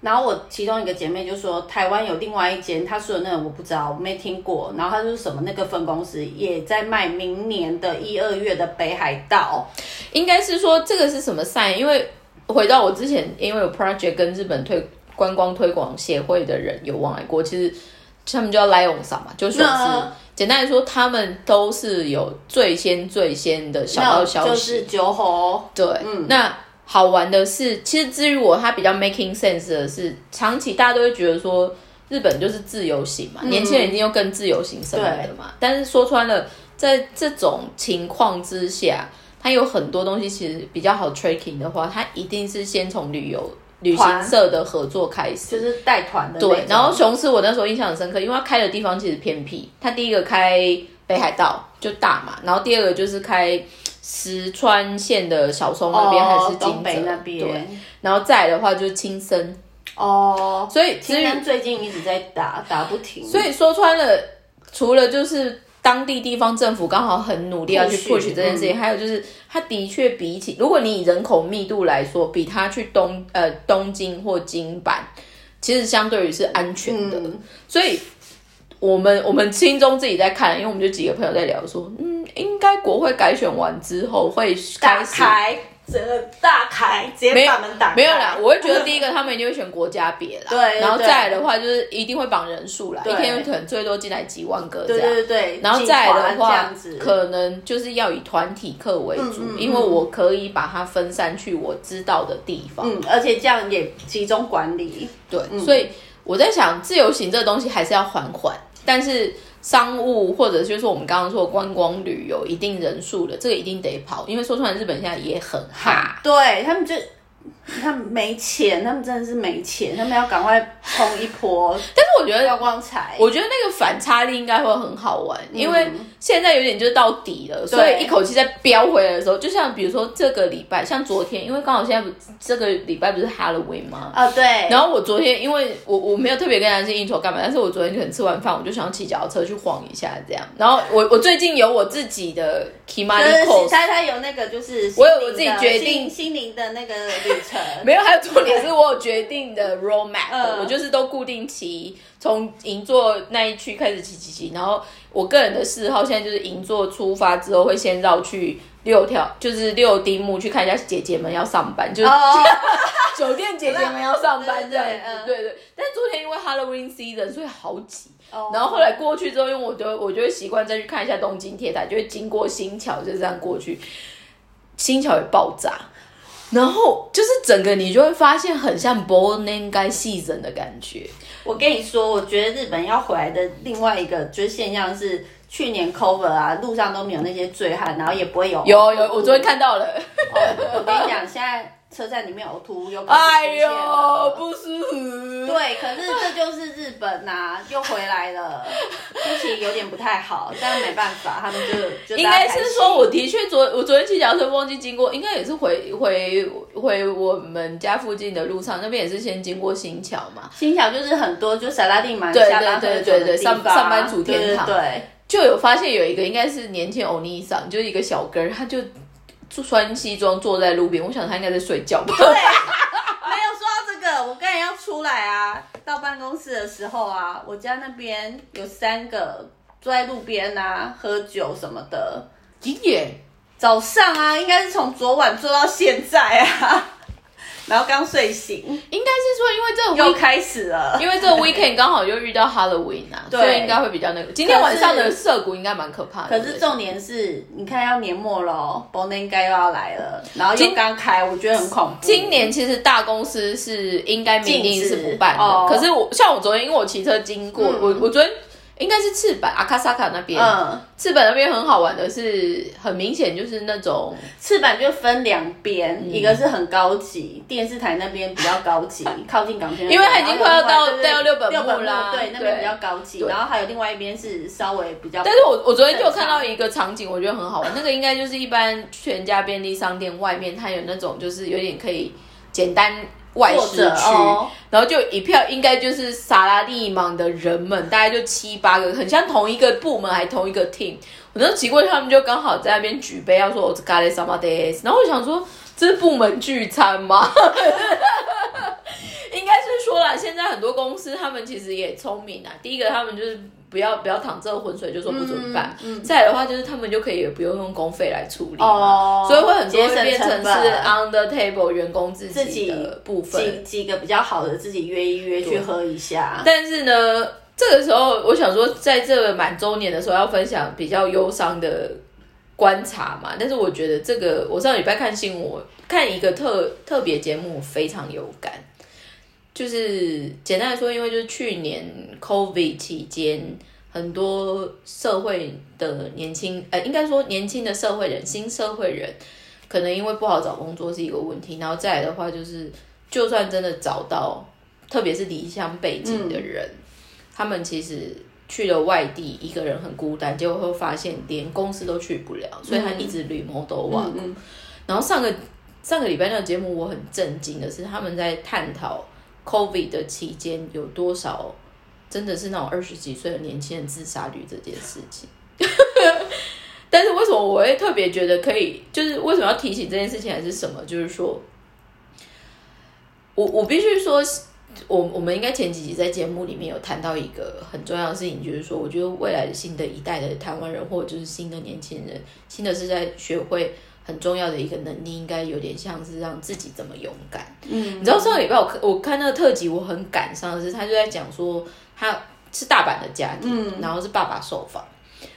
然后我其中一个姐妹就说，台湾有另外一间，她说的那个我不知道，我没听过。然后她说什么那个分公司也在卖明年的一二月的北海道。应该是说这个是什么 sign？因为回到我之前，因为有 project 跟日本推观光推广协会的人有往来过，其实他们叫 Lion 上嘛，就雄狮那。简单来说，他们都是有最先最先的小道消息。就是酒吼，对，那好玩的是，其实至于我，他比较 making sense 的是，长期大家都会觉得说，日本就是自由行嘛，年轻人一定又更自由行什么的嘛。但是说穿了，在这种情况之下，它有很多东西其实比较好 tracking 的话，它一定是先从旅游旅行社的合作开始，就是带团的。对，然后雄狮我那时候印象很深刻，因为它开的地方其实偏僻。它第一个开北海道就大嘛，然后第二个就是开石川县的小松那边、还是金东北那边对，然后再来的话就是青森，哦，所以青森最近一直在打打不停，所以说穿了，除了就是当地地方政府刚好很努力要去 Push，push 这件事情，还有就是它的确比起，如果你以人口密度来说，比它去东呃东京或京阪，其实相对于是安全的，嗯。所以。我们我们心中自己在看，因为我们就几个朋友在聊说，嗯，应该国会改选完之后会大开始开，整个大开，直接把门打开。没有啦，我会觉得第一个他们一定会选国家别啦，对然后再来的话就是一定会绑人数啦，一天可能最多进来几万个这对样。对对，然后再来的话，可能就是要以团体课为主，嗯嗯因为我可以把它分散去我知道的地方。嗯，而且这样也集中管理。对，所以我在想，自由行这个东西还是要缓缓，但是商务或者就是我们刚刚说的观光旅游，一定人数的这个一定得跑，因为说出来，日本现在也很哈。对他们就他们没钱，他们真的是没钱，他们要赶快冲一波但是我觉得耀光彩。我觉得那个反差力应该会很好玩，因为现在有点就是到底了，所以一口气再飙回来的时候，就像比如说这个礼拜，像昨天，因为刚好现在不这个礼拜不是 Halloween 吗？啊，对。然后我昨天因为我我没有特别跟男生应酬干嘛，但是我昨天就很吃完饭，我就想要骑脚踏车去晃一下这样。然后我我最近有我自己的 Kimani 他有那个就是我有我自己决定心灵的那个旅程，没有，还有重点是我有决定的 road map，我就是都固定骑。从银座那一区开始骑骑骑，然后我个人的嗜好现在就是银座出发之后会先绕去六条，就是六丁目去看一下姐姐们要上班，就是 酒店姐姐们要上班这样子。对对。但是昨天因为 Halloween season 所以好挤，然后后来过去之后，因为我就我就会习惯再去看一下东京铁塔，就会经过新桥就这样过去，新桥也爆炸。然后就是整个你就会发现很像 Born in Guy season 的感觉。我跟你说，我觉得日本要回来的另外一个就是现象是，去年 cover 啊，路上都没有那些醉汉，然后也不会有。有有，我昨天看到了。我跟你讲，现在。车站里面呕吐又哎呦不舒服。对，可是这就是日本呐，又回来了，心情有点不太好，但没办法，他们就 应该是说，我的确昨我昨天骑脚车忘记经过，应该也是回回回我们家附近的路上，那边也是先经过新桥嘛。新桥就是很多就萨拉蒂嘛，对对对对对，上上班族天堂，对，就有发现有一个应该是年轻欧尼桑，就是一个小哥，他就。穿西装坐在路边，我想他应该在睡觉吧。对，没有说到这个，我刚才要出来啊，到办公室的时候啊，我家那边有三个坐在路边啊，喝酒什么的。几点？早上啊，应该是从昨晚坐到现在啊。然后刚睡醒，应该是说，因为这个又开始了，因为这个 weekend 刚好又遇到 Halloween 啊，所以应该会比较那个。今天晚上的涩谷应该蛮可怕的。可是重点是，你看要年末了 b o n e 该又要来了，然后又刚开，我觉得很恐怖。今年其实大公司是应该明定是不办的，可是我像我昨天，因为我骑车经过，我我昨天。应该是赤坂阿卡萨卡那边，嗯，赤坂那边很好玩的是，很明显就是那种赤坂就分两边，一个是很高级，电视台那边比较高级，靠近港片，因为它已经快要到到六本木啦，对，那边比较高级，然后还有另外一边是稍微比较，但是我我昨天就有看到一个场景，我觉得很好玩，那个应该就是一般全家便利商店外面，它有那种就是有点可以简单。外市区，然后就一票，应该就是萨拉利芒的人们，大概就七八个，很像同一个部门，还同一个 team。我那奇怪，他们就刚好在那边举杯，要说我是咖喱什么 days，然后我想说，这是部门聚餐吗？应该是说了，现在很多公司他们其实也聪明啊。第一个，他们就是。不要不要淌这个浑水，就说不准办。再来的话，就是他们就可以不用用公费来处理嘛，所以会很多变成是 on the table 员工自己的部分，几几个比较好的自己约一约去喝一下。但是呢，这个时候我想说，在这个满周年的时候要分享比较忧伤的观察嘛。但是我觉得这个，我上礼拜看新闻，看一个特特别节目，非常有感。就是简单来说，因为就是去年 COVID 期间，很多社会的年轻，呃，应该说年轻的社会人，新社会人，可能因为不好找工作是一个问题，然后再来的话，就是就算真的找到，特别是离乡背景的人，他们其实去了外地，一个人很孤单，结果会发现连公司都去不了，所以他一直旅谋都忘。然后上个上个礼拜那个节目，我很震惊的是，他们在探讨。COVID 的期间有多少真的是那种二十几岁的年轻人自杀率这件事情？但是为什么我会特别觉得可以？就是为什么要提醒这件事情还是什么？就是说，我我必须说，我我们应该前几集在节目里面有谈到一个很重要的事情，就是说，我觉得未来的新的一代的台湾人，或者就是新的年轻人，新的是在学会。很重要的一个能力，应该有点像是让自己怎么勇敢。嗯，你知道上个礼拜我看我看那个特辑，我很感伤的是，他就在讲说他是大阪的家庭，然后是爸爸受访。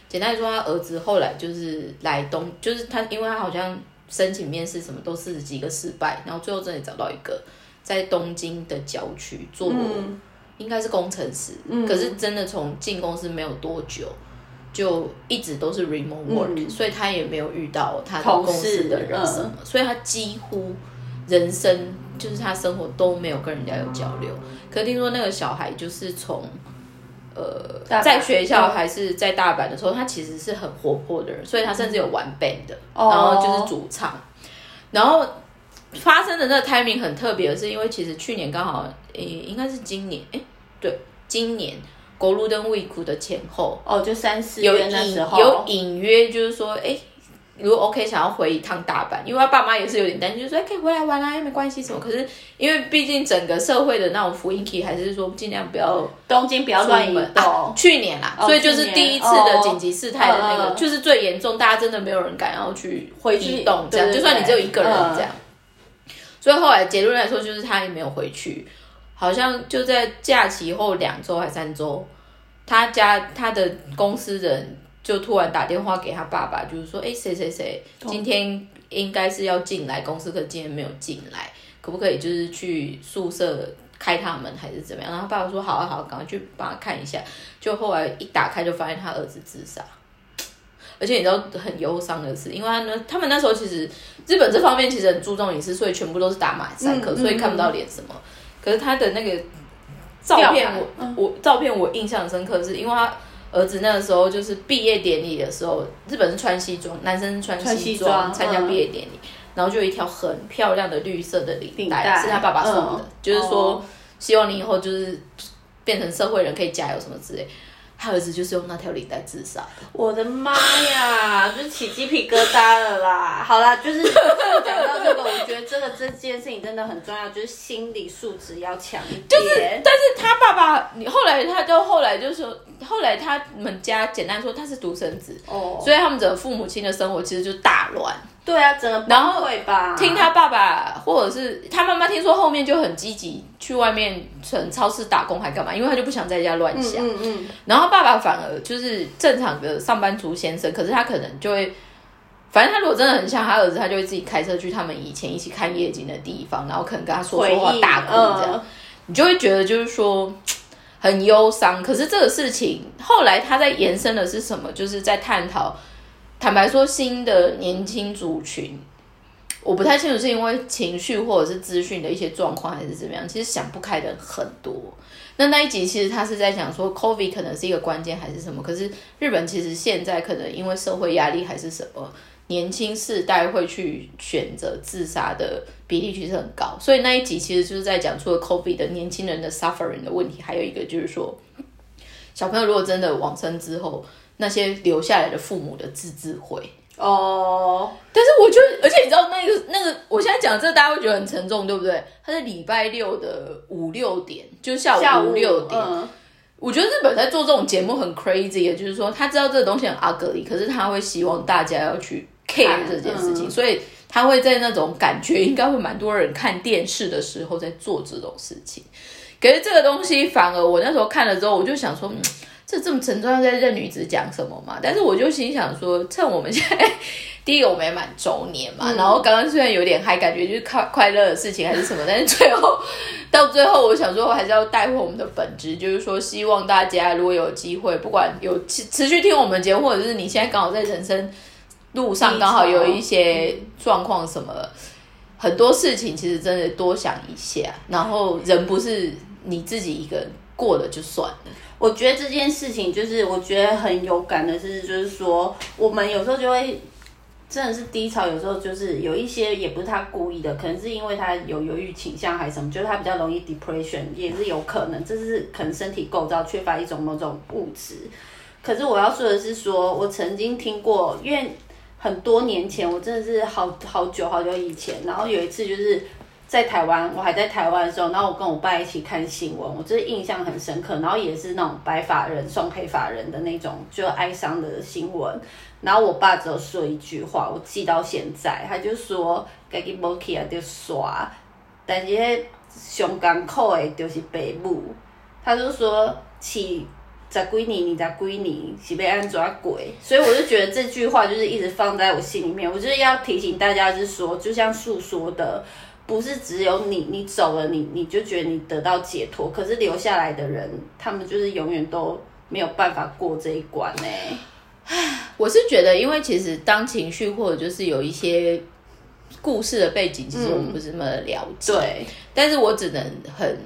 简单说，他儿子后来就是来东，就是他，因为他好像申请面试什么都四十几个失败，然后最后真的找到一个在东京的郊区做，应该是工程师，可是真的从进公司没有多久。就一直都是 remote work，所以他也没有遇到他的公司的人什么，所以他几乎人生就是他生活都没有跟人家有交流。可听说那个小孩就是从呃在学校嗯还是在大阪的时候，他其实是很活泼的人，所以他甚至有玩 band 的，哦然后就是主唱，然后。发生的那个 timing 很特别的是，因为其实去年刚好，诶、应该是今年，诶、对，今年 Golden Week 的前后，哦，就三四有隐月那时候有隐约，就是说，哎、如果 OK 想要回一趟大阪，因为他爸妈也是有点担心，就说、哎可以回来玩啊，又没关系什么。可是因为毕竟整个社会的那种福音体还是说尽量不要东京不要乱移动。啊去年啦，哦所以就是第一次的哦紧急事态的那个，就是最严重，大家真的没有人敢要去回去移动，这样对对就算你只有一个人嗯这样。所以后来结论来说，就是他也没有回去，好像就在假期后两周还三周，他家他的公司人就突然打电话给他爸爸，就是说，哎、谁谁谁今天应该是要进来公司，可今天没有进来，可不可以就是去宿舍开他门还是怎么样？然后他爸爸说好啊好啊，赶快去帮他看一下。就后来一打开就发现他儿子自杀。而且你知道很忧伤的是，因为他呢，他们那时候其实日本这方面其实很注重隐私，所以全部都是打马赛克，所以看不到脸什么。可是他的那个照片我，嗯。我照片我印象深刻，是因为他儿子那个时候就是毕业典礼的时候，日本是穿西装，男生穿穿西西装参加嗯毕业典礼，然后就有一条很漂亮的绿色的领领带。是他爸爸送的，嗯。就是说、哦。希望你以后就是变成社会人可以加油什么之类。他儿子就是用那条领带自杀的。我的妈呀，就起鸡皮疙瘩了啦！好啦，就是讲到这个，我觉得这个这件事情真的很重要，就是心理素质要强一点。就是但是他爸爸，你后来他就后来就说，后来他们家简单说他是独生子，哦，所以他们整个父母亲的生活其实就大乱。对啊，整个然后听他爸爸或者是他妈妈听说后面就很积极去外面成超市打工还干嘛，因为他就不想在家乱嗯想。嗯嗯，然后爸爸反而就是正常的上班族先生，可是他可能就会，反正他如果真的很像他儿子，他就会自己开车去他们以前一起看夜景的地方，然后可能跟他说说话回忆大哭这样，嗯你就会觉得就是说很忧伤。可是这个事情后来他在延伸的是什么？就是在探讨，坦白说，新的年轻族群。我不太清楚是因为情绪或者是资讯的一些状况，还是怎么样。其实想不开的很多。那那一集其实他是在讲说，COVID 可能是一个关键还是什么？可是日本其实现在可能因为社会压力还是什么，年轻世代会去选择自杀的比例其实很高。所以那一集其实就是在讲，除了 COVID 的年轻人的 suffering 的问题，还有一个就是说，小朋友如果真的往生之后，那些留下来的父母的自治会。哦，但是我觉得，而且你知道那个那个，我现在讲这个大家会觉得很沉重，对不对？他是礼拜六的五六点，就是下午五六点。嗯我觉得日本在做这种节目很 crazy，也就是说他知道这个东西很 ugly，可是他会希望大家要去 care 看这件事情，嗯所以他会在那种感觉应该会蛮多人看电视的时候在做这种事情。可是这个东西反而我那时候看了之后，我就想说，嗯，这这么沉重，要在任女子讲什么嘛？但是我就心想说，趁我们现在第一个我们也满周年嘛，然后刚刚虽然有点嗨，感觉就是快快乐的事情还是什么，但是最后到最后，我想说我还是要带回我们的本质，就是说希望大家如果有机会，不管有持持续听我们节目，或者是你现在刚好在人生路上刚好有一些状况什么，很多事情其实真的多想一下，然后人不是你自己一个人过了就算了。我觉得这件事情就是我觉得很有感的是，就是说我们有时候就会真的是低潮，有时候就是有一些也不是他故意的，可能是因为他有犹豫倾向还是什么，就是他比较容易 depression，也是有可能，这是可能身体构造缺乏一种某种物质。可是我要说的是说，我曾经听过，因为很多年前，我真的是好好久好久以前，然后有一次就是在台湾，我还在台湾的时候，然后我跟我爸一起看新闻，我就是印象很深刻，然后也是那种白发人送黑发人的那种，就哀伤的新闻。然后我爸只有说一句话，我记到现在，他就说：“家己无去啊，就耍。”但是上艰苦的就是爸母，他就说起十几年、二十几年是被安怎过，所以我就觉得这句话就是一直放在我心里面。我就是要提醒大家，是说，就像树说的，不是只有你，你走了，你你就觉得你得到解脱，可是留下来的人，他们就是永远都没有办法过这一关呢、我是觉得，因为其实当情绪或者就是有一些故事的背景，其实我们不是那么了解。对，但是我只能很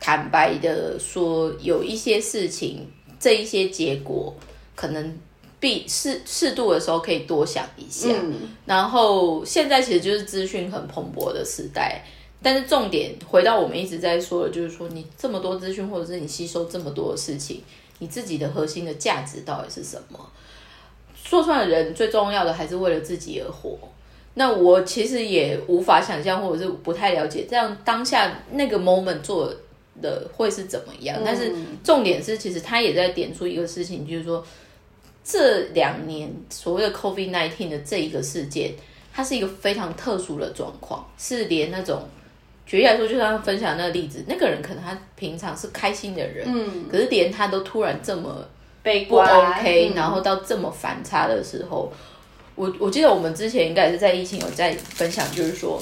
坦白的说，有一些事情，这一些结果，可能必适适度的时候可以多想一下。嗯，然后现在其实就是资讯很蓬勃的时代，但是重点回到我们一直在说的，就是说你这么多资讯，或者是你吸收这么多的事情，你自己的核心的价值到底是什么？说穿了，人最重要的还是为了自己而活。那我其实也无法想象，或者是不太了解，这样当下那个 moment 做的会是怎么样。但是重点是，其实他也在点出一个事情，就是说这两年所谓的 COVID nineteen 的这一个事件，它是一个非常特殊的状况，是连那种举例来说，就像分享那个例子，那个人可能他平常是开心的人，嗯，可是连他都突然这么不悲观 OK，、嗯。然后到这么反差的时候，我我记得我们之前应该也是在疫情有在分享，就是说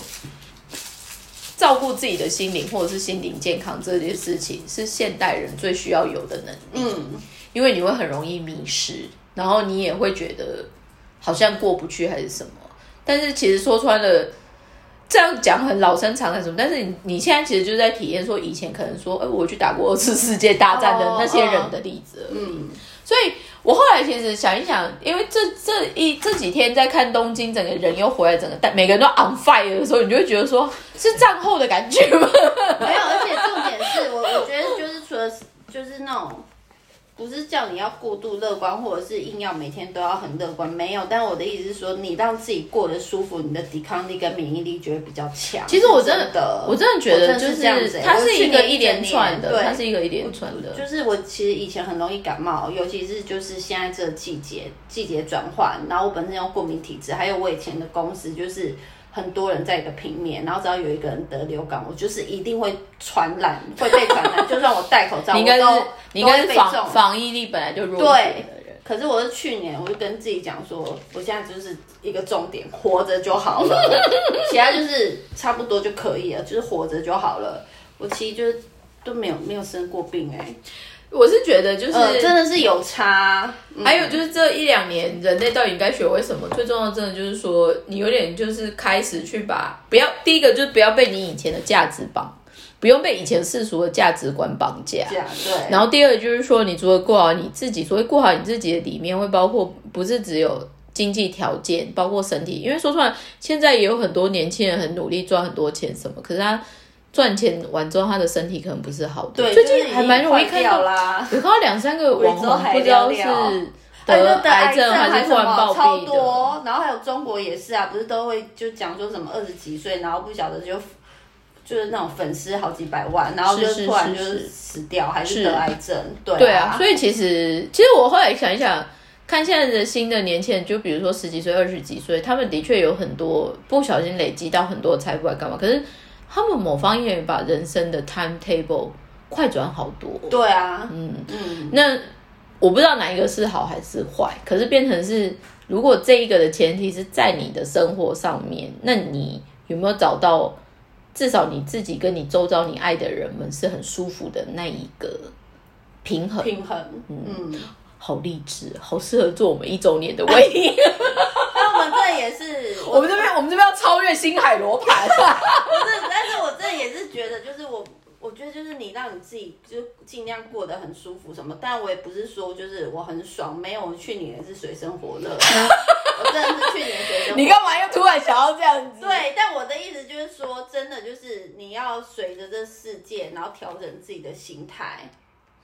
照顾自己的心灵或者是心灵健康这件事情，是现代人最需要有的能力。嗯，因为你会很容易迷失，然后你也会觉得好像过不去还是什么。但是其实说穿了，这样讲很老生常谈什么，但是你你现在其实就是在体验说以前可能说，哎、我去打过二次世界大战的哦那些人的例子而已。嗯所以我后来其实想一想，因为这这一这几天在看东京，整个人又回来，整个但每个人都 on fire 的时候，你就会觉得说是战后的感觉吗？没有，而且重点是我我觉得就是除了就是那种。不是叫你要过度乐观，或者是硬要每天都要很乐观，没有。但我的意思是说，你让自己过得舒服，你的抵抗力跟免疫力就会比较强。其实我真真的，我真的觉得就是这样子欸它是一个一连串的，它是一个一连串的。就是我其实以前很容易感冒，尤其是就是现在这个季节季节转换，然后我本身有过敏体质，还有我以前的公司就是很多人在一个平面，然后只要有一个人得流感，我就是一定会传染，会被传染，就算我戴口罩，你应该都你应该是防防疫力本来就弱一点的人。可是我是去年，我就跟自己讲说，我现在就是一个重点，活着就好了，其他就是差不多就可以了，就是活着就好了。我其实就是都没有没有生过病哎、我是觉得就是、呃，真的是有差。嗯还有就是这一两年，人类到底应该学会什么？最重要，真的就是说，你有点就是开始去把不要第一个就是不要被你以前的价值绑，不用被以前世俗的价值观绑架。对，然后第二个就是说，你除了过好你自己，所谓过好你自己的里面，会包括不是只有经济条件，包括身体。因为说出来，现在也有很多年轻人很努力赚很多钱什么，可是他赚钱完之后，他的身体可能不是好的。对，最就是近还蛮容易看到，啦。有看到两三个网红，不知道是得得癌症还还是忽然暴超。多，然后还有中国也是啊，不是都会就讲说什么二十几岁，然后不晓得就就是那种粉丝好几百万，然后就突然就是是死掉，还是是得癌症，对对啊，所以其实其实我后来想一想，看现在的新的年轻人，就比如说十几岁、二十几岁，他们的确有很多不小心累积到很多财富来干嘛？可是他们某方面把人生的 timetable 快转好多。对啊，嗯嗯，那我不知道哪一个是好还是坏，可是变成是，如果这一个的前提是在你的生活上面，那你有没有找到至少你自己跟你周遭你爱的人们是很舒服的那一个平衡？平衡，嗯，好励志，好适合做我们一周年的 威力。那我这也是我们这边，我们这边要超越星海罗盘。不是，但是我这也是觉得，就是我，我觉得就是你让你自己就尽量过得很舒服什么，但我也不是说就是我很爽，没有，我去年也是水深火热，我真的是去年水深火热。你干嘛又突然想要这样子？对，但我的意思就是说，真的就是你要随着这世界，然后调整自己的心态。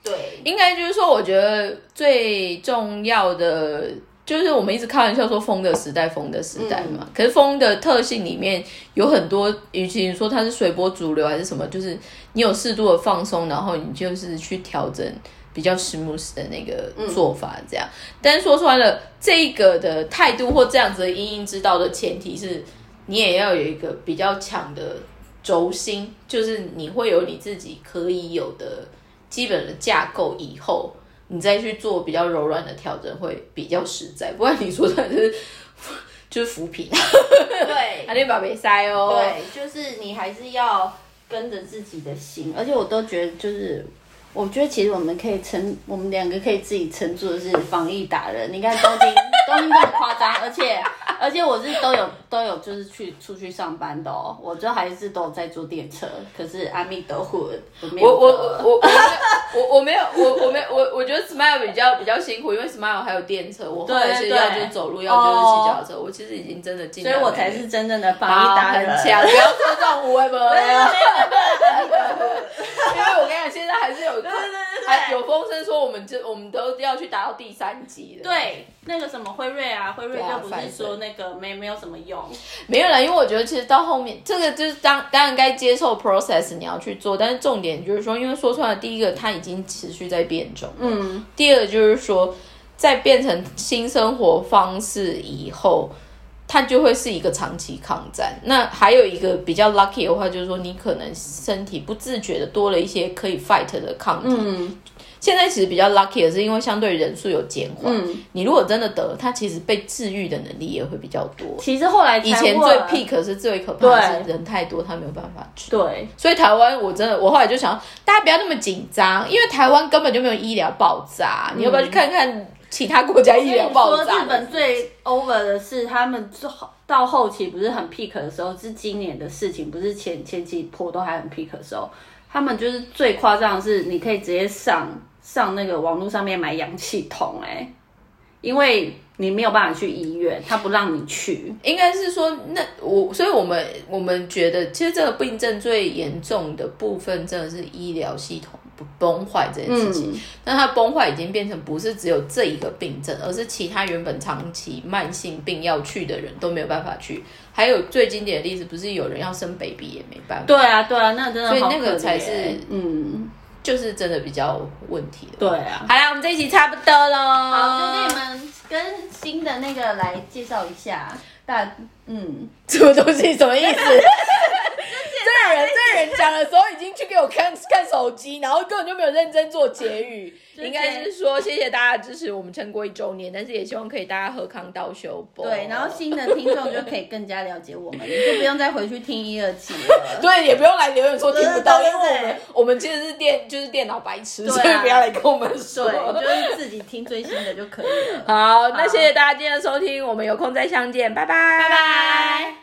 对，应该就是说，我觉得最重要的就是我们一直开玩笑说“风的时代，风的时代”嘛。可是风的特性里面有很多，与其你说它是随波逐流还是什么，就是你有适度的放松，然后你就是去调整比较 smooth 的那个做法，这样。但是说穿了，这个的态度或这样子的因应之道的前提是，你也要有一个比较强的轴心，就是你会有你自己可以有的基本的架构，以后你再去做比较柔软的调整会比较实在。不然你说出来就是 就是扶贫，对，还得把鼻塞哦。对，就是你还是要跟着自己的心，而且我都觉得就是我觉得其实我们可以称，我们两个可以自己称作是防疫达人。你看东京，东京这么夸张，而且 而且我是都有都有就是去出去上班的哦，我就还是都有在坐电车。可是阿弥陀佛，我我我我我我没有我我没有我我觉得 Smile 比较比较辛苦，因为 Smile 还有电车，我后来是要就是走路，要就是骑脚车。我其实已经真的进，所以我才是真正的防疫达人。不要说这种无谓的。因为我跟你讲，现在还是有，还有风声说，我们就我们都要去达到第三级了。对，那个什么辉瑞啊，辉瑞就不是说那个没没有什么用，没有啦，因为我觉得其实到后面，这个就是当当然该接受 process 你要去做，但是重点就是说，因为说出来，第一个它已经持续在变种，嗯，第二个就是说，在变成新生活方式以后。它就会是一个长期抗战。那还有一个比较 lucky 的话，就是说你可能身体不自觉的多了一些可以 fight 的抗体。嗯，现在其实比较 lucky 的是，因为相对人数有减缓。嗯，你如果真的得，它其实被治愈的能力也会比较多。其实后来以前最 peak 是最可怕的是人太多，他没有办法治。对，所以台湾我真的，我后来就想，大家不要那么紧张，因为台湾根本就没有医疗爆炸。你要不要去看看？其他国家医疗爆炸。说日本最 over 的是，他们到后期不是很 peak 的时候，是今年的事情，不是前前期坡都还很 peak 的时候，他们就是最夸张的是，你可以直接上上那个网络上面买氧气筒，哎，因为你没有办法去医院，他不让你去。应该是说，那我，所以我们我们觉得，其实这个病症最严重的部分，真的是医疗系统。崩坏这件事情，那它崩坏已经变成不是只有这一个病症，而是其他原本长期慢性病要去的人都没有办法去。还有最经典的例子，不是有人要生 baby 也没办法。对啊，对啊，那真的所以那个才是嗯，就是真的比较问题的。对啊，好啦，我们这一集差不多喽，好，就跟你们跟新的那个来介绍一下。大嗯，什么东西？什么意思？这个人，这个人讲的时候已经去给我看 看手机，然后根本就没有认真做结语。应该是说谢谢大家支持，我们撑过一周年，但是也希望可以大家喝康道修补。对，然后新的听众就可以更加了解我们，就不用再回去听一二期了。对，也不用来留言说听不到，因为我们我们其实是电就是电脑白痴，所以不要来跟我们说，就是自己听最新的就可以了。好，那谢谢大家今天的收听，我们有空再相见，拜拜拜，拜拜。